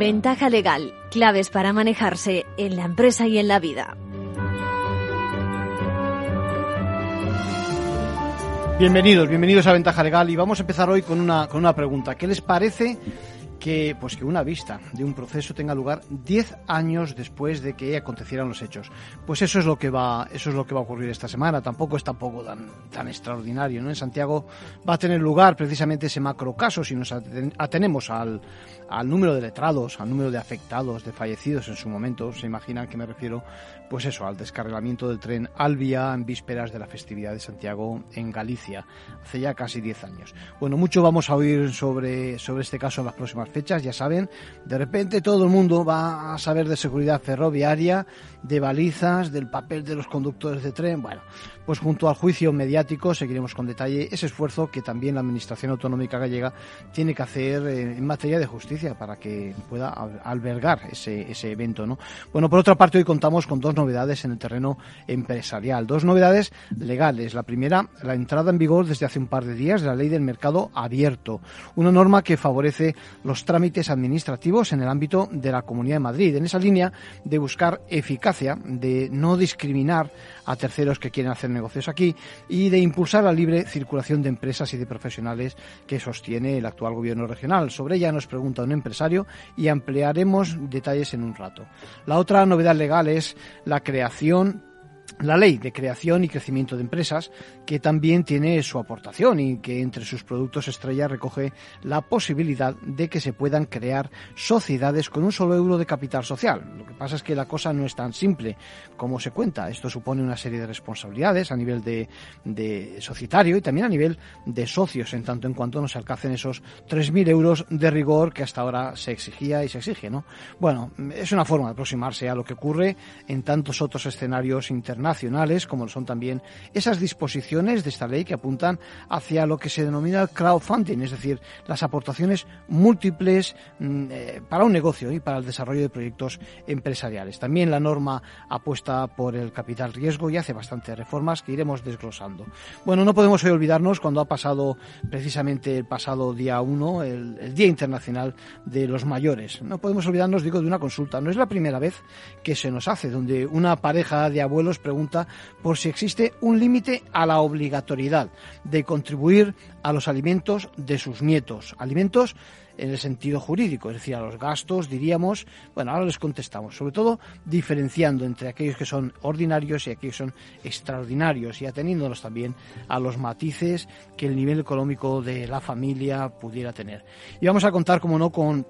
Ventaja legal, claves para manejarse en la empresa y en la vida. Bienvenidos, bienvenidos a Ventaja Legal y vamos a empezar hoy con una, con una pregunta. ¿Qué les parece que, pues que una vista de un proceso tenga lugar 10 años después de que acontecieran los hechos. Pues eso es lo que va, eso es lo que va a ocurrir esta semana. Tampoco es tampoco tan, tan extraordinario, ¿no? En Santiago va a tener lugar precisamente ese macro caso si nos atenemos al, al número de letrados, al número de afectados, de fallecidos en su momento. Se imaginan que me refiero, pues eso, al descarrilamiento del tren Albia en vísperas de la festividad de Santiago en Galicia, hace ya casi 10 años. Bueno, mucho vamos a oír sobre, sobre este caso en las próximas fechas, ya saben, de repente todo el mundo va a saber de seguridad ferroviaria, de balizas, del papel de los conductores de tren, bueno, pues junto al juicio mediático seguiremos con detalle ese esfuerzo que también la Administración Autonómica Gallega tiene que hacer eh, en materia de justicia para que pueda albergar ese, ese evento, ¿no? Bueno, por otra parte hoy contamos con dos novedades en el terreno empresarial, dos novedades legales. La primera, la entrada en vigor desde hace un par de días de la Ley del Mercado Abierto, una norma que favorece los trámites administrativos en el ámbito de la Comunidad de Madrid, en esa línea de buscar eficacia, de no discriminar a terceros que quieren hacer negocios aquí y de impulsar la libre circulación de empresas y de profesionales que sostiene el actual gobierno regional. Sobre ella nos pregunta un empresario y ampliaremos detalles en un rato. La otra novedad legal es la creación la ley de creación y crecimiento de empresas, que también tiene su aportación y que entre sus productos estrella recoge la posibilidad de que se puedan crear sociedades con un solo euro de capital social. Lo que pasa es que la cosa no es tan simple como se cuenta. Esto supone una serie de responsabilidades a nivel de, societario y también a nivel de socios, en tanto en cuanto no se alcancen esos 3.000 euros de rigor que hasta ahora se exigía y se exige. ¿no? Bueno, es una forma de aproximarse a lo que ocurre en tantos otros escenarios internacionales nacionales, como son también esas disposiciones de esta ley que apuntan hacia lo que se denomina crowdfunding, es decir, las aportaciones múltiples mm, eh, para un negocio y para el desarrollo de proyectos empresariales. También la norma apuesta por el capital riesgo y hace bastantes reformas que iremos desglosando. Bueno, no podemos hoy olvidarnos cuando ha pasado precisamente el pasado día 1, el, el Día Internacional de los Mayores. No podemos olvidarnos, digo, de una consulta. No es la primera vez que se nos hace, donde una pareja de abuelos pregunta por si existe un límite a la obligatoriedad de contribuir a los alimentos de sus nietos. Alimentos en el sentido jurídico, es decir, a los gastos, diríamos, bueno, ahora les contestamos, sobre todo diferenciando entre aquellos que son ordinarios y aquellos que son extraordinarios y ateniéndonos también a los matices que el nivel económico de la familia pudiera tener. Y vamos a contar, como no, con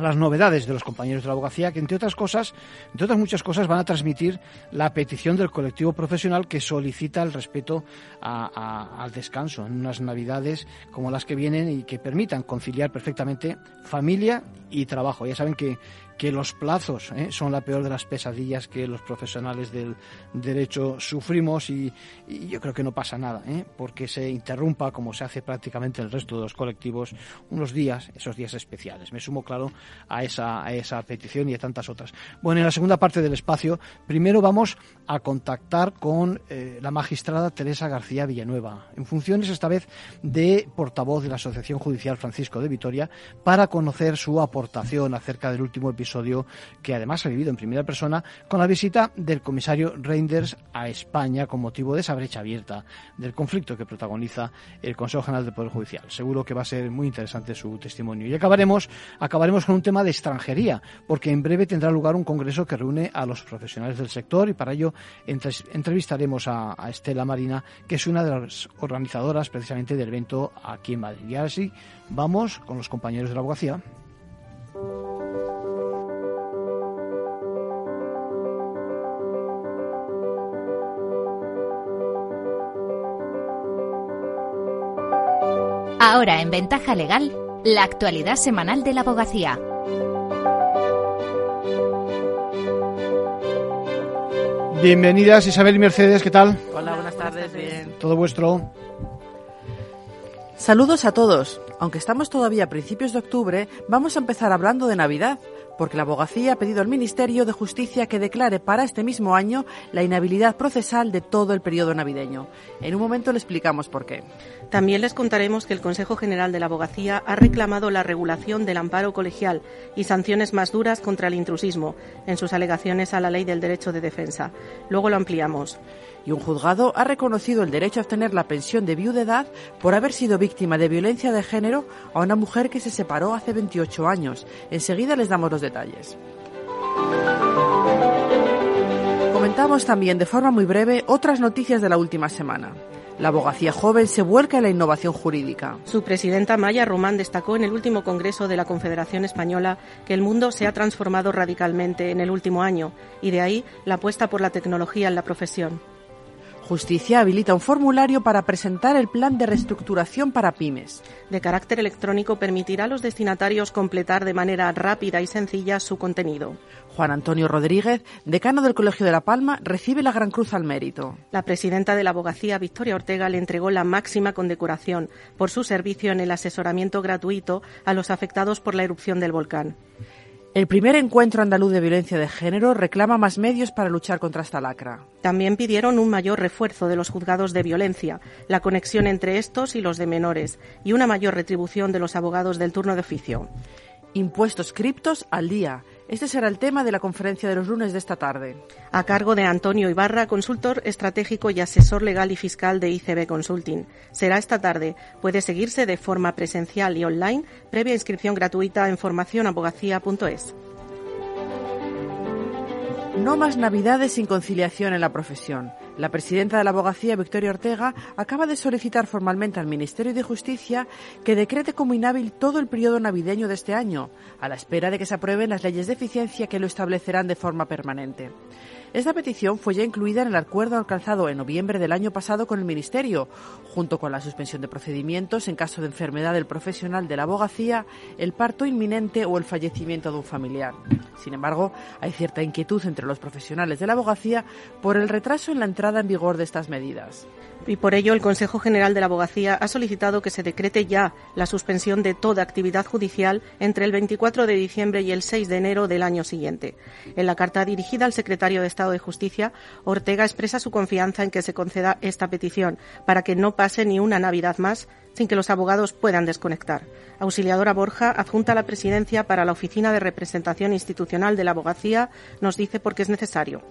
las novedades de los compañeros de la abogacía, que entre otras cosas, entre otras muchas cosas, van a transmitir la petición del colectivo profesional que solicita el respeto al descanso en unas navidades como las que vienen y que permitan conciliar perfectamente familia y trabajo. Ya saben que que los plazos ¿eh? son la peor de las pesadillas que los profesionales del derecho sufrimos y, yo creo que no pasa nada, ¿eh? porque se interrumpa, como se hace prácticamente el resto de los colectivos, unos días, esos días especiales. Me sumo, claro, a esa, a esa petición y a tantas otras. Bueno, en la segunda parte del espacio, primero vamos a contactar con eh, la magistrada Teresa García Villanueva, en funciones esta vez de portavoz de la Asociación Judicial Francisco de Vitoria, para conocer su aportación acerca del último episodio episodio que además ha vivido en primera persona con la visita del comisario Reinders a España con motivo de esa brecha abierta del conflicto que protagoniza el Consejo General del Poder Judicial. Seguro que va a ser muy interesante su testimonio. Y acabaremos, acabaremos con un tema de extranjería, porque en breve tendrá lugar un congreso que reúne a los profesionales del sector y para ello entrevistaremos a, Estela Marina, que es una de las organizadoras precisamente del evento aquí en Madrid. Y ahora sí, vamos con los compañeros de la abogacía. Ahora en Ventaja Legal, la actualidad semanal de la abogacía. Bienvenidas Isabel y Mercedes, ¿qué tal? Hola, buenas tardes, bien. Todo vuestro. Saludos a todos. Aunque estamos todavía a principios de octubre, vamos a empezar hablando de Navidad, porque la abogacía ha pedido al Ministerio de Justicia que declare para este mismo año la inhabilidad procesal de todo el periodo navideño. En un momento le explicamos por qué. También les contaremos que el Consejo General de la Abogacía ha reclamado la regulación del amparo colegial y sanciones más duras contra el intrusismo en sus alegaciones a la Ley del Derecho de Defensa. Luego lo ampliamos y un juzgado ha reconocido el derecho a obtener la pensión de viudedad por haber sido víctima de violencia de género a una mujer que se separó hace 28 años. Enseguida les damos los detalles. Comentamos también de forma muy breve otras noticias de la última semana. La abogacía joven se vuelca en la innovación jurídica. Su presidenta Maya Román destacó en el último Congreso de la Confederación Española que el mundo se ha transformado radicalmente en el último año y de ahí la apuesta por la tecnología en la profesión. Justicia habilita un formulario para presentar el plan de reestructuración para pymes. De carácter electrónico permitirá a los destinatarios completar de manera rápida y sencilla su contenido. Juan Antonio Rodríguez, decano del Colegio de La Palma, recibe la Gran Cruz al Mérito. La presidenta de la abogacía, Victoria Ortega, le entregó la máxima condecoración por su servicio en el asesoramiento gratuito a los afectados por la erupción del volcán. El primer encuentro andaluz de violencia de género reclama más medios para luchar contra esta lacra. También pidieron un mayor refuerzo de los juzgados de violencia, la conexión entre estos y los de menores y una mayor retribución de los abogados del turno de oficio. Impuestos criptos al día. Este será el tema de la conferencia de los lunes de esta tarde. A cargo de Antonio Ibarra, consultor estratégico y asesor legal y fiscal de ICB Consulting. Será esta tarde. Puede seguirse de forma presencial y online, previa inscripción gratuita en formacionabogacía.es. No más navidades sin conciliación en la profesión. La presidenta de la abogacía, Victoria Ortega, acaba de solicitar formalmente al Ministerio de Justicia que decrete como inhábil todo el periodo navideño de este año, a la espera de que se aprueben las leyes de eficiencia que lo establecerán de forma permanente. Esta petición fue ya incluida en el acuerdo alcanzado en noviembre del año pasado con el Ministerio, junto con la suspensión de procedimientos en caso de enfermedad del profesional de la abogacía, el parto inminente o el fallecimiento de un familiar. Sin embargo, hay cierta inquietud entre los profesionales de la abogacía por el retraso en la entrada en vigor de estas medidas y por ello el Consejo General de la Abogacía ha solicitado que se decrete ya la suspensión de toda actividad judicial entre el 24 de diciembre y el 6 de enero del año siguiente. En la carta dirigida al secretario de Estado de Justicia, Ortega expresa su confianza en que se conceda esta petición para que no pase ni una Navidad más sin que los abogados puedan desconectar. Auxiliadora Borja, adjunta a la presidencia para la Oficina de Representación Institucional de la Abogacía, nos dice por qué es necesario.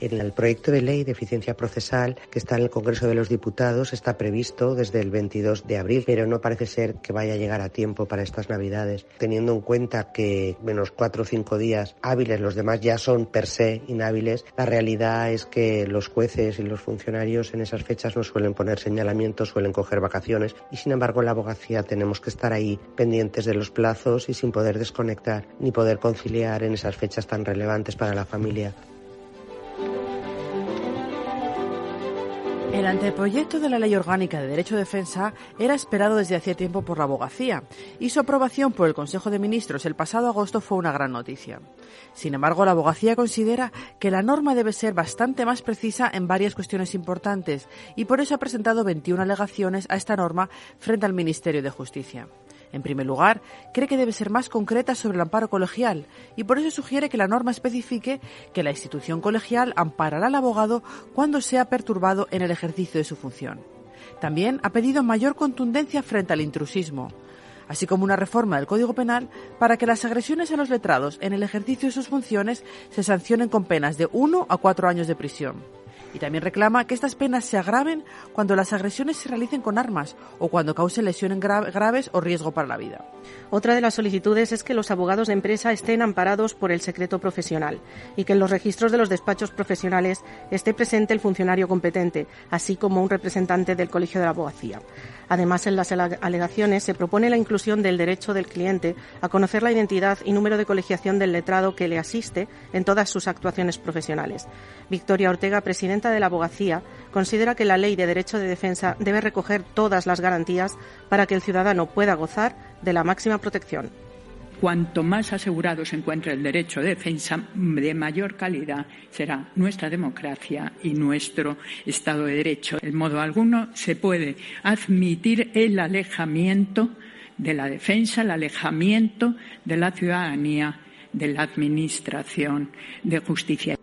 En el proyecto de ley de eficiencia procesal que está en el Congreso de los Diputados está previsto desde el 22 de abril, pero no parece ser que vaya a llegar a tiempo para estas Navidades, teniendo en cuenta que menos cuatro o cinco días hábiles, los demás ya son per se inhábiles. La realidad es que los jueces y los funcionarios en esas fechas no suelen poner señalamientos, suelen coger vacaciones y sin embargo en la abogacía tenemos que estar ahí pendientes de los plazos y sin poder desconectar ni poder conciliar en esas fechas tan relevantes para la familia. El anteproyecto de la Ley Orgánica de Derecho de Defensa era esperado desde hacía tiempo por la abogacía y su aprobación por el Consejo de Ministros el pasado agosto fue una gran noticia. Sin embargo, la abogacía considera que la norma debe ser bastante más precisa en varias cuestiones importantes y por eso ha presentado 21 alegaciones a esta norma frente al Ministerio de Justicia. En primer lugar, cree que debe ser más concreta sobre el amparo colegial y por eso sugiere que la norma especifique que la institución colegial amparará al abogado cuando sea perturbado en el ejercicio de su función. También ha pedido mayor contundencia frente al intrusismo, así como una reforma del Código Penal para que las agresiones a los letrados en el ejercicio de sus funciones se sancionen con penas de uno a cuatro años de prisión y también reclama que estas penas se agraven cuando las agresiones se realicen con armas o cuando causen lesiones graves o riesgo para la vida. Otra de las solicitudes es que los abogados de empresa estén amparados por el secreto profesional y que en los registros de los despachos profesionales esté presente el funcionario competente, así como un representante del Colegio de la Abogacía. Además, en las alegaciones se propone la inclusión del derecho del cliente a conocer la identidad y número de colegiación del letrado que le asiste en todas sus actuaciones profesionales. Victoria Ortega, presidenta de la Abogacía, considera que la Ley de Derecho de Defensa debe recoger todas las garantías para que el ciudadano pueda gozar de la máxima protección. Cuanto más asegurado se encuentre el derecho de defensa, de mayor calidad será nuestra democracia y nuestro Estado de Derecho. En modo alguno se puede admitir el alejamiento de la defensa, el alejamiento de la ciudadanía de la Administración de Justicia.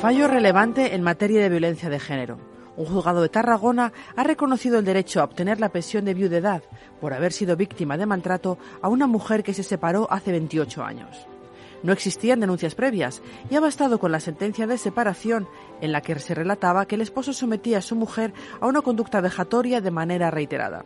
Fallo relevante en materia de violencia de género. Un juzgado de Tarragona ha reconocido el derecho a obtener la pensión de viudedad por haber sido víctima de maltrato a una mujer que se separó hace 28 años. No existían denuncias previas y ha bastado con la sentencia de separación en la que se relataba que el esposo sometía a su mujer a una conducta vejatoria de manera reiterada.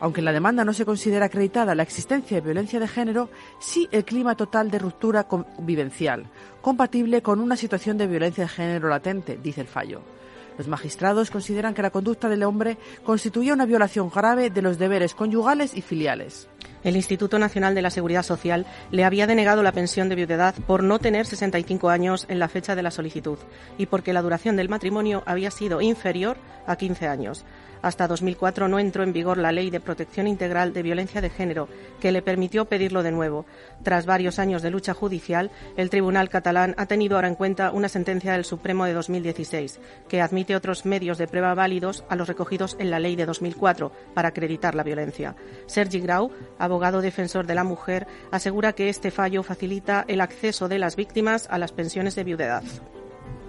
Aunque en la demanda no se considera acreditada la existencia de violencia de género, sí el clima total de ruptura convivencial, compatible con una situación de violencia de género latente, dice el fallo. Los magistrados consideran que la conducta del hombre constituye una violación grave de los deberes conyugales y filiales. El Instituto Nacional de la Seguridad Social le había denegado la pensión de viudedad por no tener 65 años en la fecha de la solicitud y porque la duración del matrimonio había sido inferior a 15 años. Hasta 2004 no entró en vigor la Ley de Protección Integral de Violencia de Género, que le permitió pedirlo de nuevo. Tras varios años de lucha judicial, el Tribunal catalán ha tenido ahora en cuenta una sentencia del Supremo de 2016, que admite otros medios de prueba válidos a los recogidos en la Ley de 2004 para acreditar la violencia. Sergi Grau, abogado defensor de la mujer, asegura que este fallo facilita el acceso de las víctimas a las pensiones de viudedad.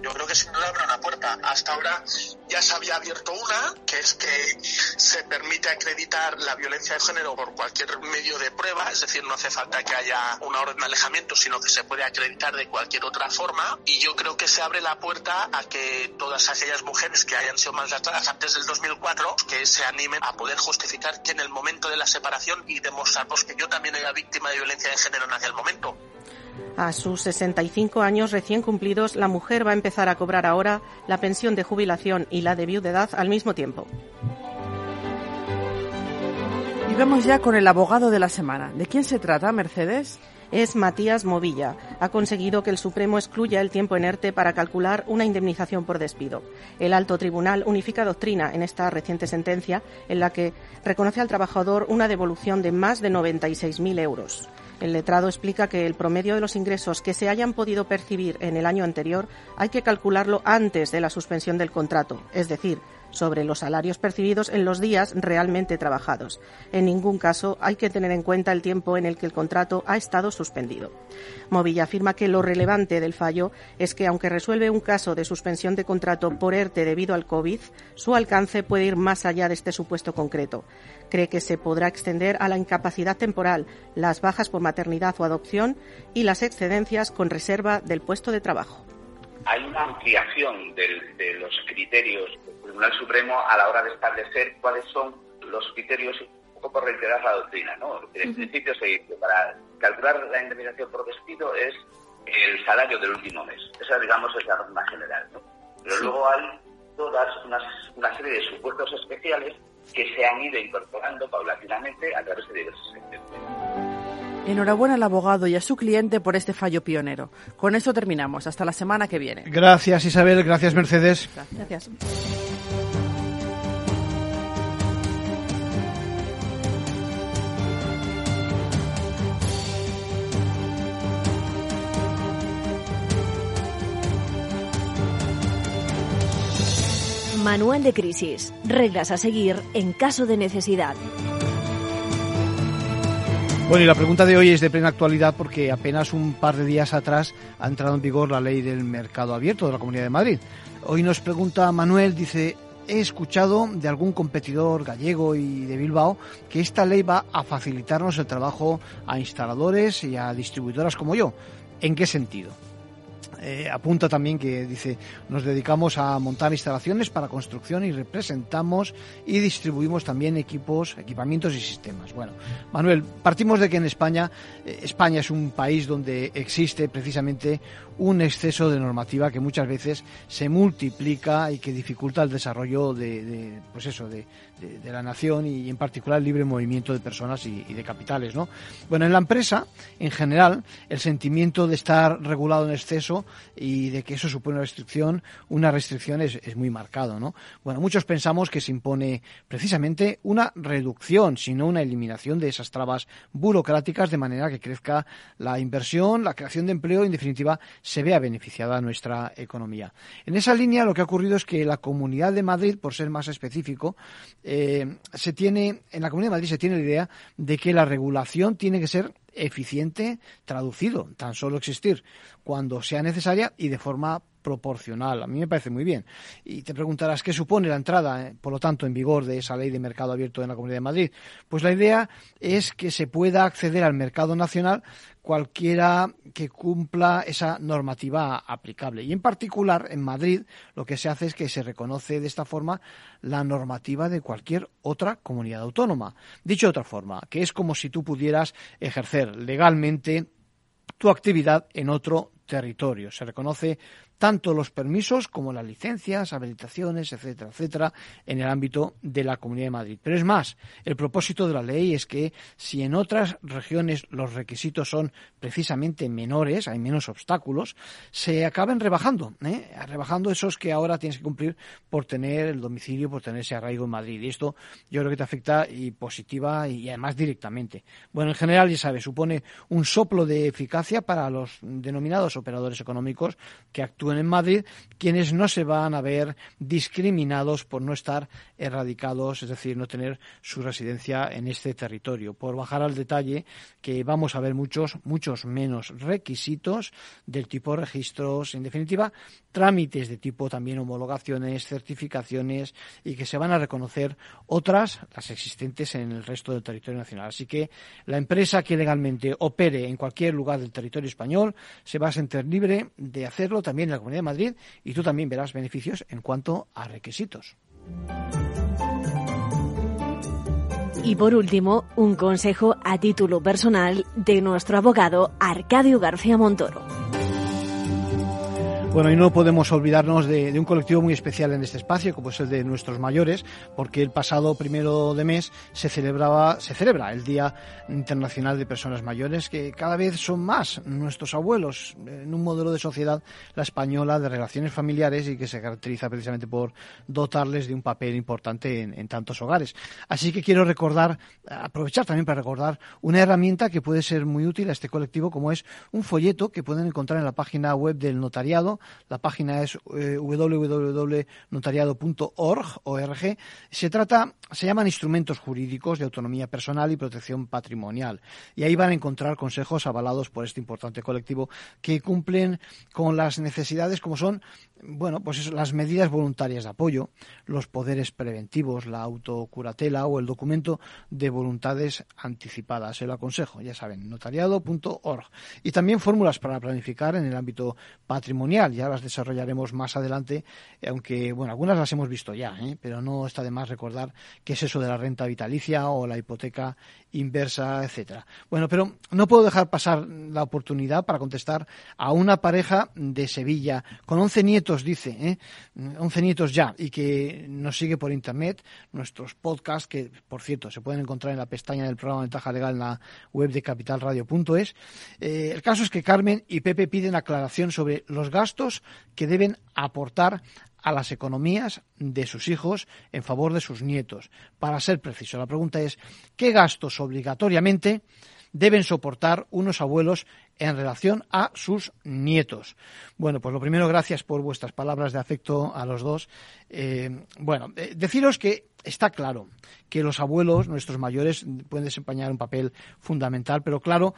Yo creo que sin duda abre una puerta. Hasta ahora ya se había abierto una, que es que se permite acreditar la violencia de género por cualquier medio de prueba, es decir, no hace falta que haya una orden de alejamiento, sino que se puede acreditar de cualquier otra forma. Y yo creo que se abre la puerta a que todas aquellas mujeres que hayan sido maltratadas antes del 2004, que se animen a poder justificar que en el momento de la separación y demostrar pues, que yo también era víctima de violencia de género en aquel momento. A sus 65 años recién cumplidos, la mujer va a empezar a cobrar ahora la pensión de jubilación y la de viudedad al mismo tiempo. Y vamos ya con el abogado de la semana. ¿De quién se trata, Mercedes? es Matías Movilla. Ha conseguido que el Supremo excluya el tiempo en para calcular una indemnización por despido. El alto tribunal unifica doctrina en esta reciente sentencia en la que reconoce al trabajador una devolución de más de 96.000 euros. El letrado explica que el promedio de los ingresos que se hayan podido percibir en el año anterior hay que calcularlo antes de la suspensión del contrato, es decir, sobre los salarios percibidos en los días realmente trabajados. En ningún caso hay que tener en cuenta el tiempo en el que el contrato ha estado suspendido. Movilla afirma que lo relevante del fallo es que, aunque resuelve un caso de suspensión de contrato por ERTE debido al COVID, su alcance puede ir más allá de este supuesto concreto. Cree que se podrá extender a la incapacidad temporal, las bajas por maternidad o adopción y las excedencias con reserva del puesto de trabajo hay una ampliación de los criterios del Tribunal Supremo a la hora de establecer cuáles son los criterios, un poco por reiterar la doctrina, ¿no? En principio se dice, para calcular la indemnización por despido es el salario del último mes. Esa, digamos, es la norma general, ¿no? Pero luego hay todas una serie de supuestos especiales que se han ido incorporando paulatinamente a través de diversas sentencias. Enhorabuena al abogado y a su cliente por este fallo pionero. Con eso terminamos. Hasta la semana que viene. Gracias Isabel, gracias Mercedes. Gracias. Manual de crisis. Reglas a seguir en caso de necesidad. Bueno, y la pregunta de hoy es de plena actualidad porque apenas un par de días atrás ha entrado en vigor la ley del mercado abierto de la Comunidad de Madrid. Hoy nos pregunta Manuel, dice, he escuchado de algún competidor gallego y de Bilbao que esta ley va a facilitarnos el trabajo a instaladores y a distribuidoras como yo. ¿En qué sentido? Eh, apunta también que dice, nos dedicamos a montar instalaciones para construcción y representamos y distribuimos también equipos, equipamientos y sistemas. Bueno, Manuel, partimos de que en España, eh, España es un país donde existe precisamente un exceso de normativa que muchas veces se multiplica y que dificulta el desarrollo de, pues eso, de, la nación y en particular el libre movimiento de personas y, de capitales, ¿no? Bueno, en la empresa, en general, el sentimiento de estar regulado en exceso y de que eso supone una restricción, una restricción es, es muy marcado, ¿no? Bueno, muchos pensamos que se impone precisamente una reducción, sino una eliminación de esas trabas burocráticas de manera que crezca la inversión, la creación de empleo y, en definitiva, se vea beneficiada nuestra economía. En esa línea, lo que ha ocurrido es que la Comunidad de Madrid, por ser más específico, eh, se tiene, en la Comunidad de Madrid se tiene la idea de que la regulación tiene que ser eficiente, traducido, tan solo existir cuando sea necesaria y de forma proporcional. A mí me parece muy bien. Y te preguntarás qué supone la entrada, eh, por lo tanto, en vigor de esa ley de mercado abierto en la Comunidad de Madrid. Pues la idea es que se pueda acceder al mercado nacional cualquiera que cumpla esa normativa aplicable. Y en particular, en Madrid, lo que se hace es que se reconoce de esta forma la normativa de cualquier otra comunidad autónoma. Dicho de otra forma, que es como si tú pudieras ejercer legalmente tu actividad en otro territorio. Se reconoce tanto los permisos como las licencias, habilitaciones, etcétera, etcétera, en el ámbito de la Comunidad de Madrid. Pero es más, el propósito de la ley es que si en otras regiones los requisitos son precisamente menores, hay menos obstáculos, se acaben rebajando, ¿eh? rebajando esos que ahora tienes que cumplir por tener el domicilio, por tener ese arraigo en Madrid. Y esto yo creo que te afecta y positiva y además directamente. Bueno, en general, ya sabes, supone un soplo de eficacia para los denominados operadores económicos que actúan en Madrid, quienes no se van a ver discriminados por no estar erradicados, es decir, no tener su residencia en este territorio. Por bajar al detalle, que vamos a ver muchos, muchos menos requisitos del tipo registros, en definitiva, trámites de tipo también homologaciones, certificaciones y que se van a reconocer otras, las existentes en el resto del territorio nacional. Así que la empresa que legalmente opere en cualquier lugar del territorio español se va a sentir libre de hacerlo también Comunidad de Madrid y tú también verás beneficios en cuanto a requisitos. Y por último, un consejo a título personal de nuestro abogado Arcadio García Montoro. Bueno, y no podemos olvidarnos de, un colectivo muy especial en este espacio, como es el de nuestros mayores, porque el pasado primero de mes se celebraba, se celebra el Día Internacional de Personas Mayores, que cada vez son más nuestros abuelos en un modelo de sociedad, la española, de relaciones familiares y que se caracteriza precisamente por dotarles de un papel importante en, en tantos hogares. Así que quiero recordar, aprovechar también para recordar una herramienta que puede ser muy útil a este colectivo, como es un folleto que pueden encontrar en la página web del notariado la página es eh, www.notariado.org. Se trata, se llaman instrumentos jurídicos de autonomía personal y protección patrimonial. Y ahí van a encontrar consejos avalados por este importante colectivo que cumplen con las necesidades como son bueno, pues las medidas voluntarias de apoyo, los poderes preventivos, la autocuratela o el documento de voluntades anticipadas. Se lo aconsejo, ya saben, notariado.org. Y también fórmulas para planificar en el ámbito patrimonial ya las desarrollaremos más adelante, aunque, bueno, algunas las hemos visto ya, ¿eh? pero no está de más recordar qué es eso de la renta vitalicia o la hipoteca inversa, etcétera. Bueno, pero no puedo dejar pasar la oportunidad para contestar a una pareja de Sevilla con 11 nietos, dice, ¿eh? 11 nietos ya, y que nos sigue por internet, nuestros podcasts, que por cierto se pueden encontrar en la pestaña del programa Ventaja Legal en la web de capitalradio.es. Eh, el caso es que Carmen y Pepe piden aclaración sobre los gastos que deben aportar a las economías de sus hijos en favor de sus nietos. Para ser preciso, la pregunta es, ¿qué gastos obligatoriamente deben soportar unos abuelos en relación a sus nietos. Bueno, pues lo primero, gracias por vuestras palabras de afecto a los dos. Eh, bueno, eh, deciros que está claro que los abuelos, nuestros mayores, pueden desempeñar un papel fundamental, pero claro,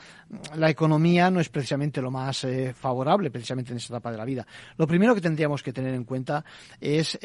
la economía no es precisamente lo más eh, favorable, precisamente en esta etapa de la vida. Lo primero que tendríamos que tener en cuenta es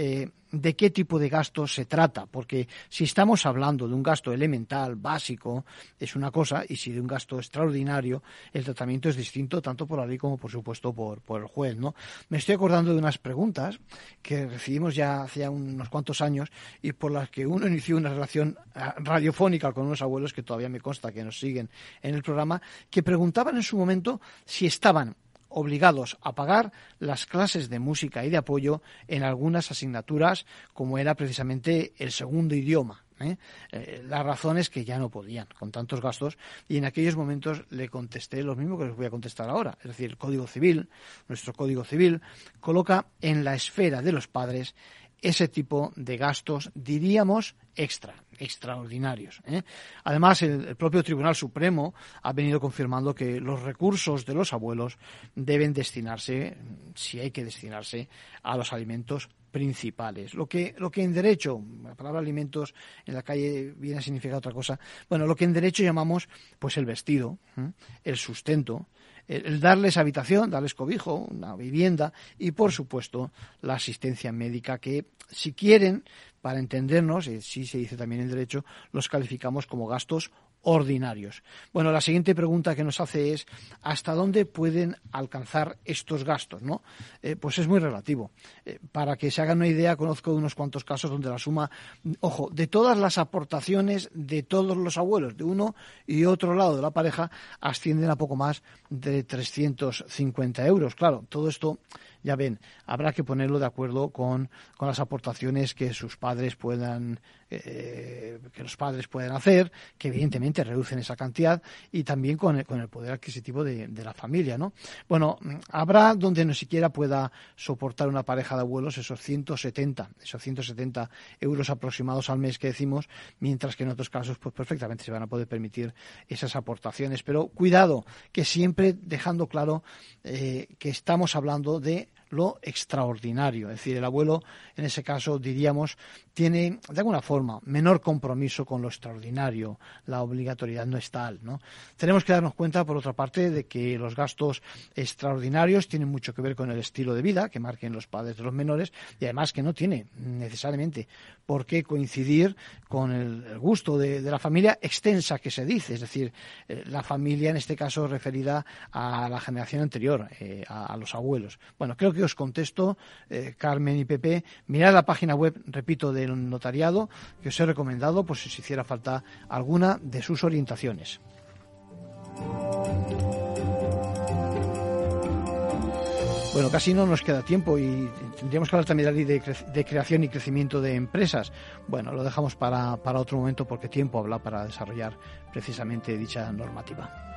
de qué tipo de gasto se trata, porque si estamos hablando de un gasto elemental, básico, es una cosa, y si de un gasto extraordinario, el tratamiento es distinto tanto por la ley como, por supuesto, por, por el juez, ¿no? Me estoy acordando de unas preguntas que recibimos ya hace unos cuantos años y por las que uno inició una relación ah, radiofónica con unos abuelos que todavía me consta que nos siguen en el programa, que preguntaban en su momento si estaban obligados a pagar las clases de música y de apoyo en algunas asignaturas, como era precisamente el segundo idioma ¿eh? Eh, la razón es que ya no podían con tantos gastos y en aquellos momentos le contesté lo mismo que les voy a contestar ahora. Es decir, el Código Civil, nuestro Código Civil, coloca en la esfera de los padres ese tipo de gastos, diríamos, extra, extraordinarios. ¿eh? Además, el, propio Tribunal Supremo ha venido confirmando que los recursos de los abuelos deben destinarse, si hay que destinarse, a los alimentos principales. Lo que, lo que en derecho, la palabra alimentos en la calle viene a significar otra cosa. Bueno, lo que en derecho llamamos pues el vestido, el sustento, el, darles habitación, darles cobijo, una vivienda y, por supuesto, la asistencia médica que, si quieren, para entendernos, sí se dice también en derecho, los calificamos como gastos ordinarios. Bueno, la siguiente pregunta que nos hace es ¿hasta dónde pueden alcanzar estos gastos? ¿no? Eh, pues es muy relativo. Eh, para que se hagan una idea, conozco unos cuantos casos donde la suma, ojo, de todas las aportaciones de todos los abuelos, de uno y otro lado de la pareja, ascienden a poco más de 350 euros. Claro, todo esto ya ven, habrá que ponerlo de acuerdo con, con las aportaciones que sus padres puedan, eh, que los padres pueden hacer, que evidentemente reducen esa cantidad, y también con el, con el poder adquisitivo de, de, la familia, ¿no? Bueno, habrá donde no siquiera pueda soportar una pareja de abuelos esos 170, esos 170 euros aproximados al mes que decimos, mientras que en otros casos, pues perfectamente se van a poder permitir esas aportaciones. Pero cuidado, que siempre dejando claro eh, que estamos hablando de lo extraordinario. Es decir, el abuelo, en ese caso, diríamos, tiene de alguna forma menor compromiso con lo extraordinario. La obligatoriedad no es tal. ¿no? Tenemos que darnos cuenta, por otra parte, de que los gastos extraordinarios tienen mucho que ver con el estilo de vida que marquen los padres de los menores y además que no tiene necesariamente por qué coincidir con el, gusto de, la familia extensa que se dice, es decir, eh, la familia en este caso referida a la generación anterior, eh, a, los abuelos. Bueno, creo que os contesto, eh, Carmen y Pepe, mirad la página web, repito, del notariado, que os he recomendado por si hiciera falta alguna de sus orientaciones. Bueno, casi no nos queda tiempo y tendríamos que hablar también de, de, creación y crecimiento de empresas. Bueno, lo dejamos para, para otro momento porque tiempo habla para desarrollar precisamente dicha normativa.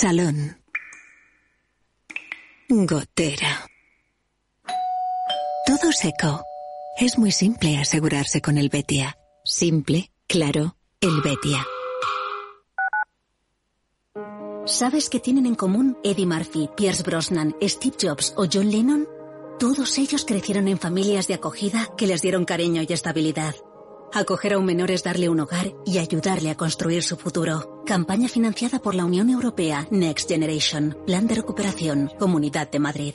Salón. Gotera. Todo seco. Es muy simple asegurarse con el Betia. Simple, claro, el Betia. ¿Sabes qué tienen en común Eddie Murphy, Pierce Brosnan, Steve Jobs o John Lennon? Todos ellos crecieron en familias de acogida que les dieron cariño y estabilidad. Acoger a un menor es darle un hogar y ayudarle a construir su futuro. Campaña financiada por la Unión Europea Next Generation. Plan de recuperación. Comunidad de Madrid.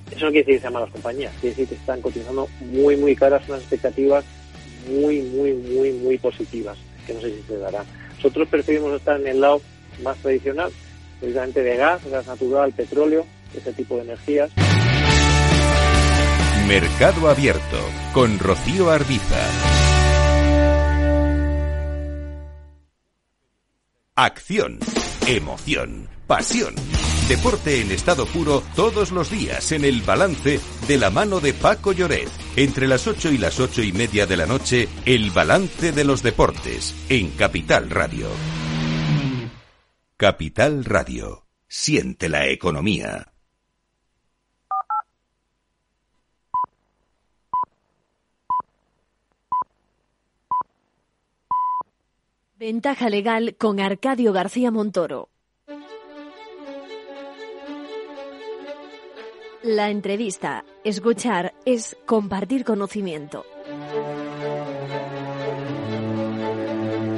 Eso no quiere decir que sean malas compañías, quiere decir que están cotizando muy, muy caras unas expectativas muy, muy, muy, muy positivas, que no sé si se darán. Nosotros preferimos estar en el lado más tradicional, precisamente de gas, gas natural, petróleo, ese tipo de energías. Mercado Abierto con Rocío Arbiza. Acción, emoción, pasión. Deporte en estado puro todos los días en el balance de la mano de Paco Lloret. Entre las 8 y las ocho y media de la noche, el balance de los deportes en Capital Radio. Capital Radio. Siente la economía. Ventaja legal con Arcadio García Montoro. La entrevista, escuchar, es compartir conocimiento.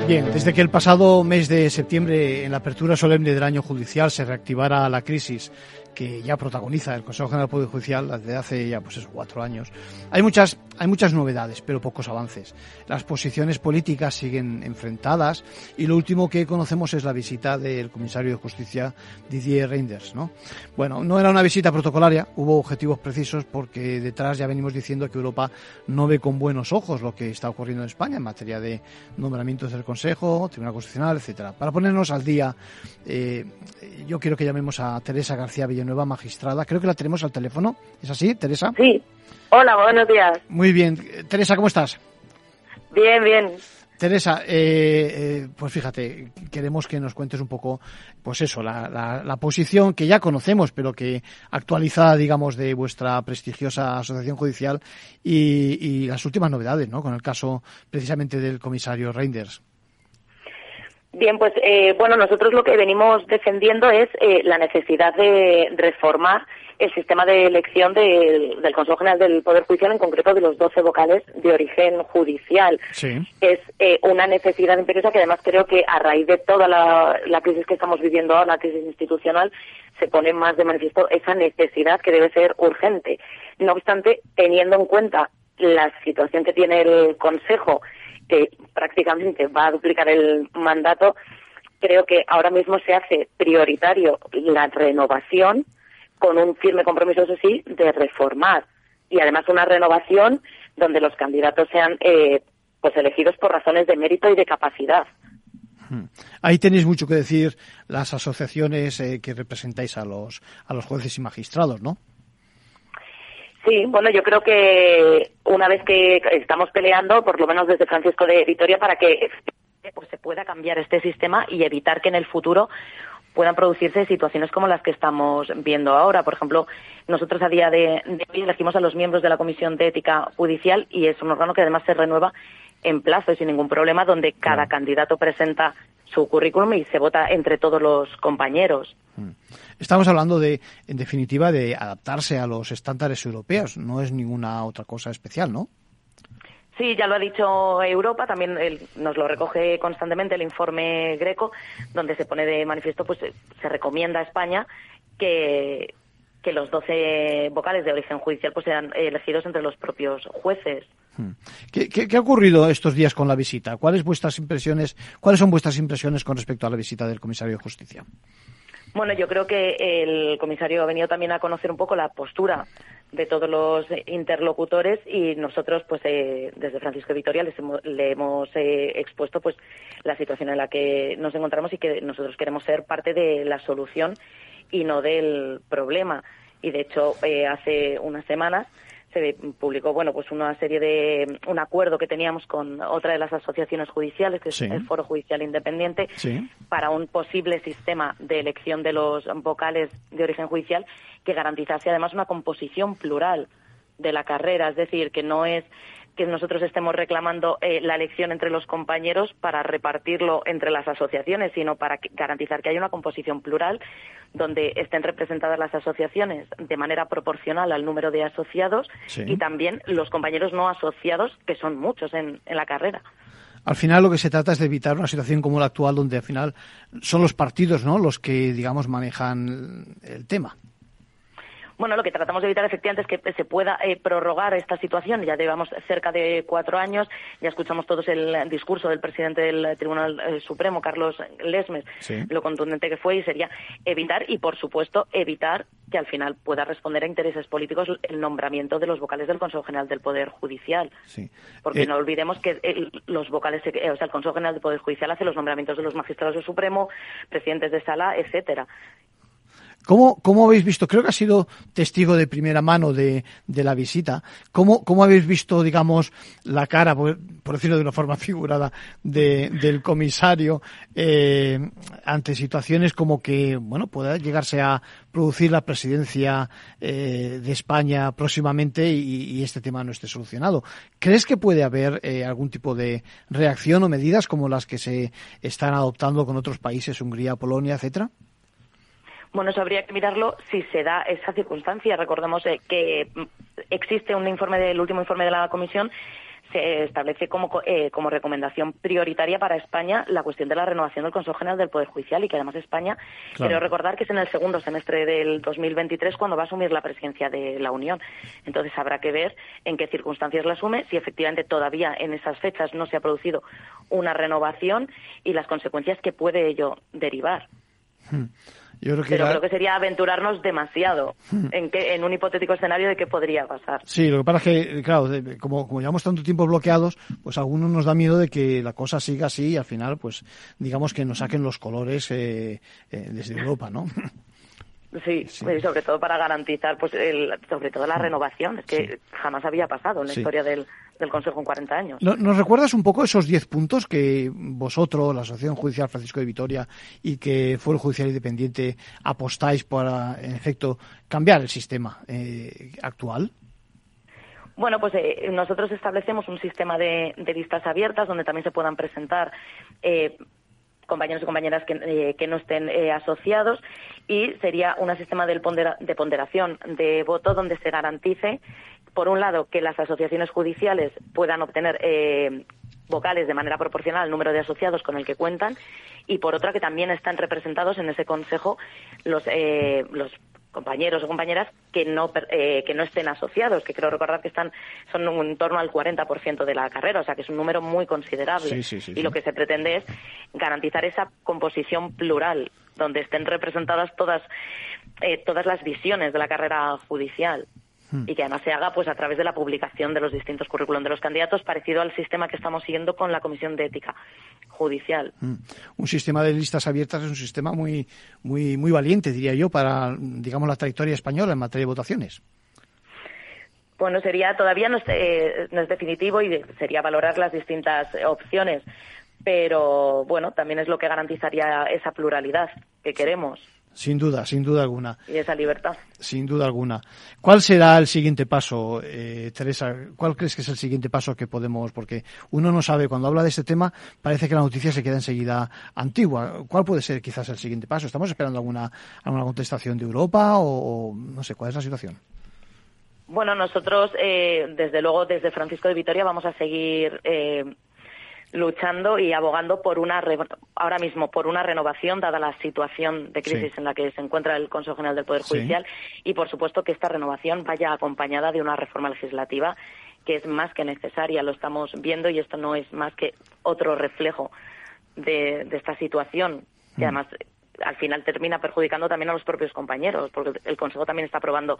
Bien, desde que el pasado mes de septiembre, en la apertura solemne del año judicial, se reactivara la crisis que ya protagoniza el Consejo General del Poder Judicial desde hace ya pues cuatro años. Hay muchas, hay muchas novedades, pero pocos avances. Las posiciones políticas siguen enfrentadas y lo último que conocemos es la visita del comisario de Justicia Didier Reinders. ¿no? Bueno, no era una visita protocolaria, hubo objetivos precisos porque detrás ya venimos diciendo que Europa no ve con buenos ojos lo que está ocurriendo en España en materia de nombramientos del Consejo, Tribunal Constitucional, etcétera. Para ponernos al día, eh, yo quiero que llamemos a Teresa García Villanueva nueva magistrada. Creo que la tenemos al teléfono. ¿Es así, Teresa? Sí. Hola, buenos días. Muy bien. Teresa, ¿cómo estás? Bien, bien. Teresa, eh, eh, pues fíjate, queremos que nos cuentes un poco, pues eso, la, posición que ya conocemos, pero que actualizada, digamos, de vuestra prestigiosa asociación judicial y, las últimas novedades, ¿no? Con el caso precisamente del comisario Reinders. Bien, pues eh, bueno, nosotros lo que venimos defendiendo es eh, la necesidad de reformar el sistema de elección del Consejo General del Poder Judicial, en concreto de los 12 vocales de origen judicial. Es eh, una necesidad imperiosa que además creo que a raíz de toda la, la, crisis que estamos viviendo ahora, la crisis institucional, se pone más de manifiesto esa necesidad que debe ser urgente. No obstante, teniendo en cuenta la situación que tiene el Consejo, que prácticamente va a duplicar el mandato, creo que ahora mismo se hace prioritario la renovación con un firme compromiso, eso sí, de reformar. Y además una renovación donde los candidatos sean eh, pues elegidos por razones de mérito y de capacidad. Hmm. Ahí tenéis mucho que decir las asociaciones eh, que representáis a los, a los jueces y magistrados, ¿no? Sí, bueno, yo creo que una vez que estamos peleando, por lo menos desde Francisco de Vitoria, para que pues, se pueda cambiar este sistema y evitar que en el futuro puedan producirse situaciones como las que estamos viendo ahora. Por ejemplo, nosotros a día de, hoy elegimos a los miembros de la Comisión de Ética Judicial y es un órgano que además se renueva en plazo y sin ningún problema, donde cada candidato presenta su currículum y se vota entre todos los compañeros. Mm. Estamos hablando de, en definitiva, de adaptarse a los estándares europeos. No es ninguna otra cosa especial, ¿no? Sí, ya lo ha dicho Europa, también nos lo recoge constantemente el informe Greco, donde se pone de manifiesto, pues se recomienda a España que, que los 12 vocales de origen judicial pues sean elegidos entre los propios jueces. Hmm. ¿Qué, qué, ha ocurrido estos días con la visita? ¿Cuáles vuestras impresiones? ¿Cuáles son vuestras impresiones con respecto a la visita del comisario de Justicia? Bueno, yo creo que el comisario ha venido también a conocer un poco la postura de todos los interlocutores y nosotros, pues eh, desde Francisco Vitoria le hemos eh, expuesto pues la situación en la que nos encontramos y que nosotros queremos ser parte de la solución y no del problema. Y de hecho, eh, hace unas semanas se publicó bueno pues una serie de un acuerdo que teníamos con otra de las asociaciones judiciales que es el Foro Judicial Independiente para un posible sistema de elección de los vocales de origen judicial que garantizase además una composición plural de la carrera. Es decir que no es que nosotros estemos reclamando eh, la elección entre los compañeros para repartirlo entre las asociaciones, sino para garantizar que haya una composición plural donde estén representadas las asociaciones de manera proporcional al número de asociados y también los compañeros no asociados, que son muchos en, en la carrera. Al final lo que se trata es de evitar una situación como la actual donde al final son los partidos ¿no? los que, digamos, manejan el tema. Bueno, lo que tratamos de evitar efectivamente es que se pueda eh, prorrogar esta situación. Ya llevamos cerca de cuatro años, ya escuchamos todos el discurso del presidente del Tribunal eh, Supremo, Carlos Lesmes, lo contundente que fue y sería evitar y, por supuesto, evitar que al final pueda responder a intereses políticos el nombramiento de los vocales del Consejo General del Poder Judicial. Porque eh, no olvidemos que los vocales, o sea, el Consejo General del Poder Judicial hace los nombramientos de los magistrados del Supremo, presidentes de sala, etcétera. ¿Cómo, ¿Cómo, habéis visto? Creo que ha sido testigo de primera mano de, de la visita. ¿Cómo, ¿Cómo, habéis visto, digamos, la cara, por, decirlo de una forma figurada, de, del comisario eh, ante situaciones como que, bueno, pueda llegarse a producir la presidencia eh, de España próximamente y, este tema no esté solucionado? ¿Crees que puede haber eh, algún tipo de reacción o medidas como las que se están adoptando con otros países, Hungría, Polonia, etcétera? Bueno, eso habría que mirarlo si se da esa circunstancia. Recordemos eh, que mm, existe un informe del último informe de la Comisión se establece como, eh, como recomendación prioritaria para España la cuestión de la renovación del Consejo General del Poder Judicial y que además España, quiero recordar que es en el segundo semestre del 2023 cuando va a asumir la presidencia de la Unión. Entonces habrá que ver en qué circunstancias la asume, si efectivamente todavía en esas fechas no se ha producido una renovación y las consecuencias que puede ello derivar. Hmm. Pero creo que sería aventurarnos demasiado hmm. en, que, en un hipotético escenario de qué podría pasar. Sí, lo que pasa es que, claro, como, como llevamos tanto tiempo bloqueados, pues a algunos nos da miedo de que la cosa siga así y al final, pues digamos que nos saquen los colores eh, eh, desde Europa, ¿no? Sí, sobre todo para garantizar, pues, el, sobre todo la renovación, es que jamás había pasado en la historia del, del Consejo en 40 años. ¿Nos recuerdas un poco esos 10 puntos que vosotros, la Asociación Judicial Francisco de Vitoria y que fue el Judicial Independiente apostáis para, en efecto, cambiar el sistema eh, actual? Bueno, pues eh, nosotros establecemos un sistema de, de, listas abiertas donde también se puedan presentar eh, compañeros y compañeras que, que no estén asociados y sería un sistema de, de ponderación de voto donde se garantice por un lado, que las asociaciones judiciales puedan obtener eh, vocales de manera proporcional al número de asociados con el que cuentan y por otra que también están representados en ese consejo los eh, los compañeros o compañeras que no eh, que no estén asociados que creo recordar que están son en torno al 40% de la carrera o sea que es un número muy considerable y lo que se pretende es garantizar esa composición plural donde estén representadas todas todas las visiones de la carrera judicial. Y que además se haga pues a través de la publicación de los distintos currículum de los candidatos, parecido al sistema que estamos siguiendo con la Comisión de Ética Judicial. Hmm. Un sistema de listas abiertas es un sistema muy, muy, muy valiente, diría yo, para, digamos, la trayectoria española en materia de votaciones. Bueno, sería todavía no es, eh, no es definitivo y sería valorar las distintas opciones, pero bueno, también es lo que garantizaría esa pluralidad que queremos. Sin duda, sin duda alguna. Y esa libertad. Sin duda alguna. ¿Cuál será el siguiente paso, eh, Teresa? ¿Cuál crees que es el siguiente paso que podemos? Porque uno no sabe, cuando habla de este tema, parece que la noticia se queda enseguida antigua. ¿Cuál puede ser quizás el siguiente paso? ¿Estamos esperando alguna, alguna contestación de Europa o, no sé, cuál es la situación? Bueno, nosotros, eh, desde luego, desde Francisco de Vitoria vamos a seguir eh, luchando y abogando por una ahora mismo por una renovación dada la situación de crisis en la que se encuentra el Consejo General del Poder Judicial y por supuesto que esta renovación vaya acompañada de una reforma legislativa que es más que necesaria. Lo estamos viendo y esto no es más que otro reflejo de, esta situación que mm. además al final termina perjudicando también a los propios compañeros, porque el Consejo también está aprobando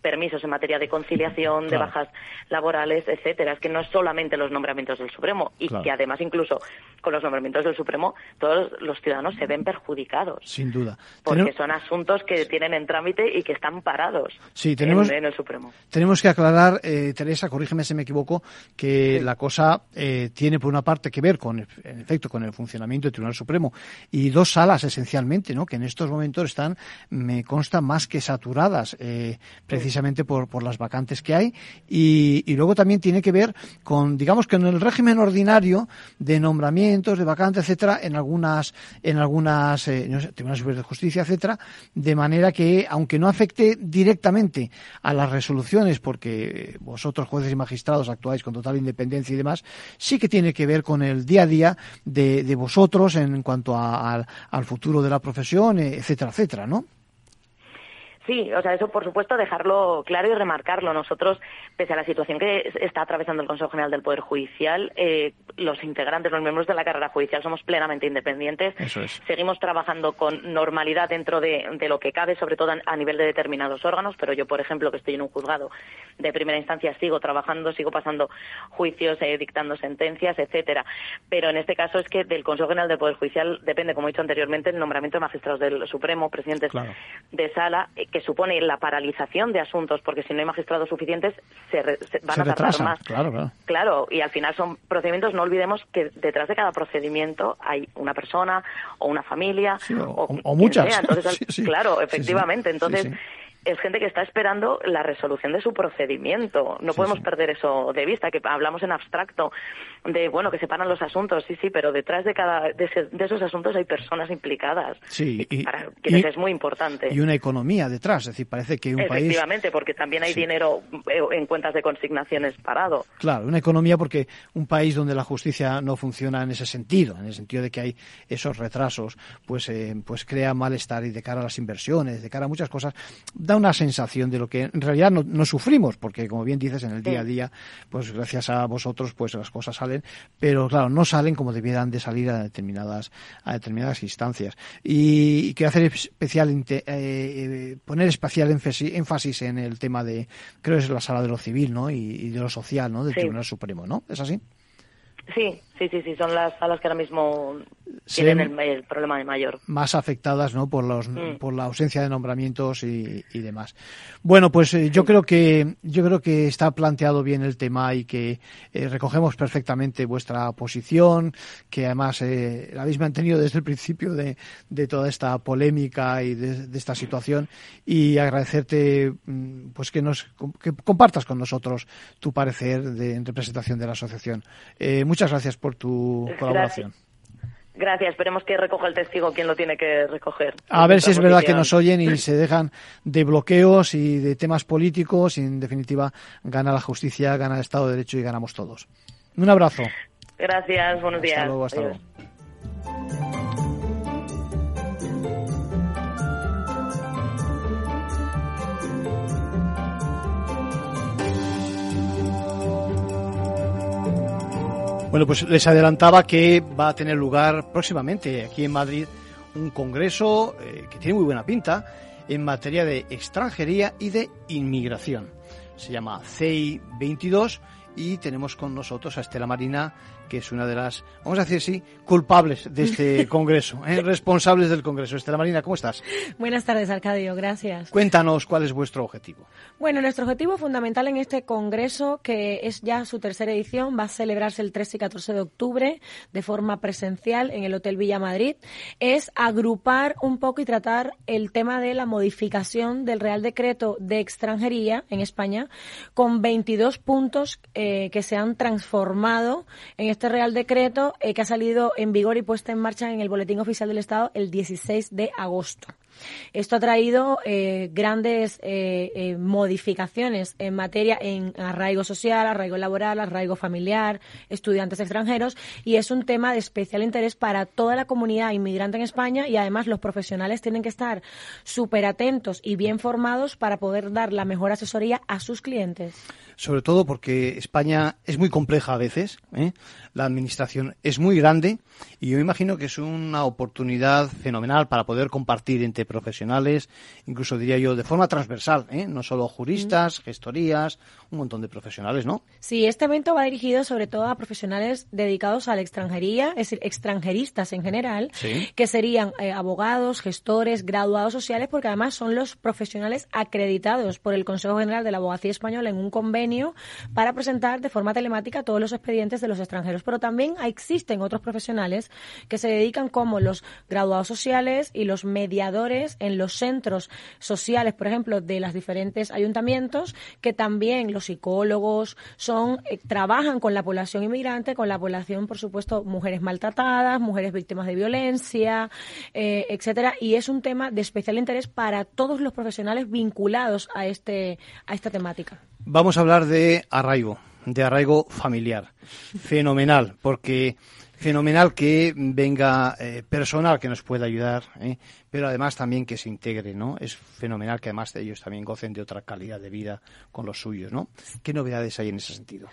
permisos en materia de conciliación, de bajas laborales, etcétera. Es que no es solamente los nombramientos del Supremo y que además incluso con los nombramientos del Supremo todos los ciudadanos se ven perjudicados. Sin duda. Porque son asuntos que tienen en trámite y que están parados sí, tenemos, en, el Supremo. Tenemos que aclarar, eh, Teresa, corrígeme si me equivoco, que la cosa eh, tiene por una parte que ver con, en efecto, con el funcionamiento del Tribunal Supremo y dos salas Que en estos momentos están, me consta, más que saturadas, eh, precisamente por, por las vacantes que hay. Y, y, luego también tiene que ver con, digamos que en el régimen ordinario de nombramientos, de vacantes, etcétera, en algunas, en algunas eh, tribunales superiores de justicia, etcétera, de manera que, aunque no afecte directamente a las resoluciones, porque vosotros jueces y magistrados actuáis con total independencia y demás, sí que tiene que ver con el día a día de, de vosotros en cuanto a, al futuro de la profesión, etcétera, etcétera, ¿no? Sí, o sea, eso por supuesto dejarlo claro y remarcarlo. Nosotros, pese a la situación que está atravesando el Consejo General del Poder Judicial, eh, los integrantes, los miembros de la carrera judicial somos plenamente independientes. Eso es. Seguimos trabajando con normalidad dentro de, de lo que cabe, sobre todo a, nivel de determinados órganos, pero yo, por ejemplo, que estoy en un juzgado de primera instancia, sigo trabajando, sigo pasando juicios, eh, dictando sentencias, etcétera. Pero en este caso es que del Consejo General del Poder Judicial depende, como he dicho anteriormente, el nombramiento de magistrados del Supremo, presidentes Claro. de sala, eh, que supone la paralización de asuntos, porque si no hay magistrados suficientes, se, re- se- van Se a tardar más. claro, claro. Claro, y al final son procedimientos, no olvidemos que detrás de cada procedimiento hay una persona o una familia Sí, o- o, o quien muchas. sea. Entonces, al- Sí, sí. claro, efectivamente. Entonces. Es gente que está esperando la resolución de su procedimiento. No podemos perder eso de vista, que hablamos en abstracto de, bueno, que separan los asuntos, sí, sí, pero detrás de cada de, ese- de esos asuntos hay personas implicadas, Sí, y, para quienes y- es muy importante. y una economía detrás. Es decir, parece que un país Efectivamente, porque también hay dinero eh, en cuentas de consignaciones parado. Claro, una economía porque un país donde la justicia no funciona en ese sentido, en el sentido de que hay esos retrasos, pues, eh, pues crea malestar y de cara a las inversiones, de cara a muchas cosas, da una sensación de lo que en realidad no, no sufrimos, porque como bien dices, en el día a día, pues gracias a vosotros, pues las cosas salen, pero claro, no salen como debieran de salir a determinadas, a determinadas instancias. Y, y quiero hacer especial, eh, eh, poner especial énfasis, énfasis en el tema de, creo que es la sala de lo civil, ¿no? Y, y de lo social, ¿no? Del Sí. Tribunal Supremo, ¿no? ¿Es así? Sí, sí, sí, sí, son las salas que ahora mismo Sí. tienen el, el problema de mayor. más afectadas no por los Mm. por la ausencia de nombramientos y, y demás bueno pues eh, yo creo que yo creo que está planteado bien el tema y que eh, recogemos perfectamente vuestra posición que además eh, la habéis mantenido desde el principio de, de toda esta polémica y de, de esta situación y agradecerte mm, pues que nos que compartas con nosotros tu parecer de, en representación de la asociación Eh, muchas gracias por tu colaboración Gracias, esperemos que recoja el testigo quien lo tiene que recoger. A ver si es verdad que nos oyen y se dejan de bloqueos y de temas políticos y en definitiva gana la justicia, gana el Estado de Derecho y ganamos todos. Un abrazo. Gracias, buenos días. Hasta luego, hasta Adiós. luego. Bueno, pues les adelantaba que va a tener lugar próximamente aquí en Madrid un congreso eh, que tiene muy buena pinta en materia de extranjería y de inmigración. Se llama CEI 22 y tenemos con nosotros a Estela Marina, que es una de las, vamos a decir así, culpables de este congreso, ¿eh? responsables del congreso. Estela Marina, ¿cómo estás? Buenas tardes, Arcadio. Gracias. Cuéntanos cuál es vuestro objetivo. Bueno, nuestro objetivo fundamental en este congreso, que es ya su tercera edición, va a celebrarse el 13 y 14 de octubre de forma presencial en el Hotel Villa Madrid, es agrupar un poco y tratar el tema de la modificación del Real Decreto de Extranjería en España, con 22 puntos eh, que se han transformado en este Real Decreto eh, que ha salido en vigor y puesta en marcha en el Boletín Oficial del Estado el 16 de agosto. Esto ha traído eh, grandes eh, eh, modificaciones en materia en arraigo social, arraigo laboral, arraigo familiar, estudiantes extranjeros y es un tema de especial interés para toda la comunidad inmigrante en España y además los profesionales tienen que estar súper atentos y bien formados para poder dar la mejor asesoría a sus clientes. sobre todo porque España es muy compleja a veces, la administración es muy grande y yo imagino que es una oportunidad fenomenal para poder compartir entre profesionales, incluso diría yo de forma transversal, ¿eh? no solo juristas, gestorías, un montón de profesionales, ¿no? Sí, este evento va dirigido sobre todo a profesionales dedicados a la extranjería, es decir, extranjeristas en general, Sí. que serían eh, abogados, gestores, graduados sociales, porque además son los profesionales acreditados por el Consejo General de la Abogacía Española en un convenio para presentar de forma telemática todos los expedientes de los extranjeros. Pero también existen otros profesionales que se dedican como los graduados sociales y los mediadores en los centros sociales, por ejemplo, de los diferentes ayuntamientos, que también los psicólogos son eh, trabajan con la población inmigrante, con la población, por supuesto, mujeres maltratadas, mujeres víctimas de violencia, eh, etcétera, y es un tema de especial interés para todos los profesionales vinculados a este a esta temática. Vamos a hablar de arraigo, de arraigo familiar. Fenomenal, porque fenomenal que venga eh, personal que nos pueda ayudar, ¿eh? Pero además también que se integre, ¿no? Es fenomenal que además de ellos también gocen de otra calidad de vida con los suyos, ¿no? ¿Qué novedades hay en ese sentido?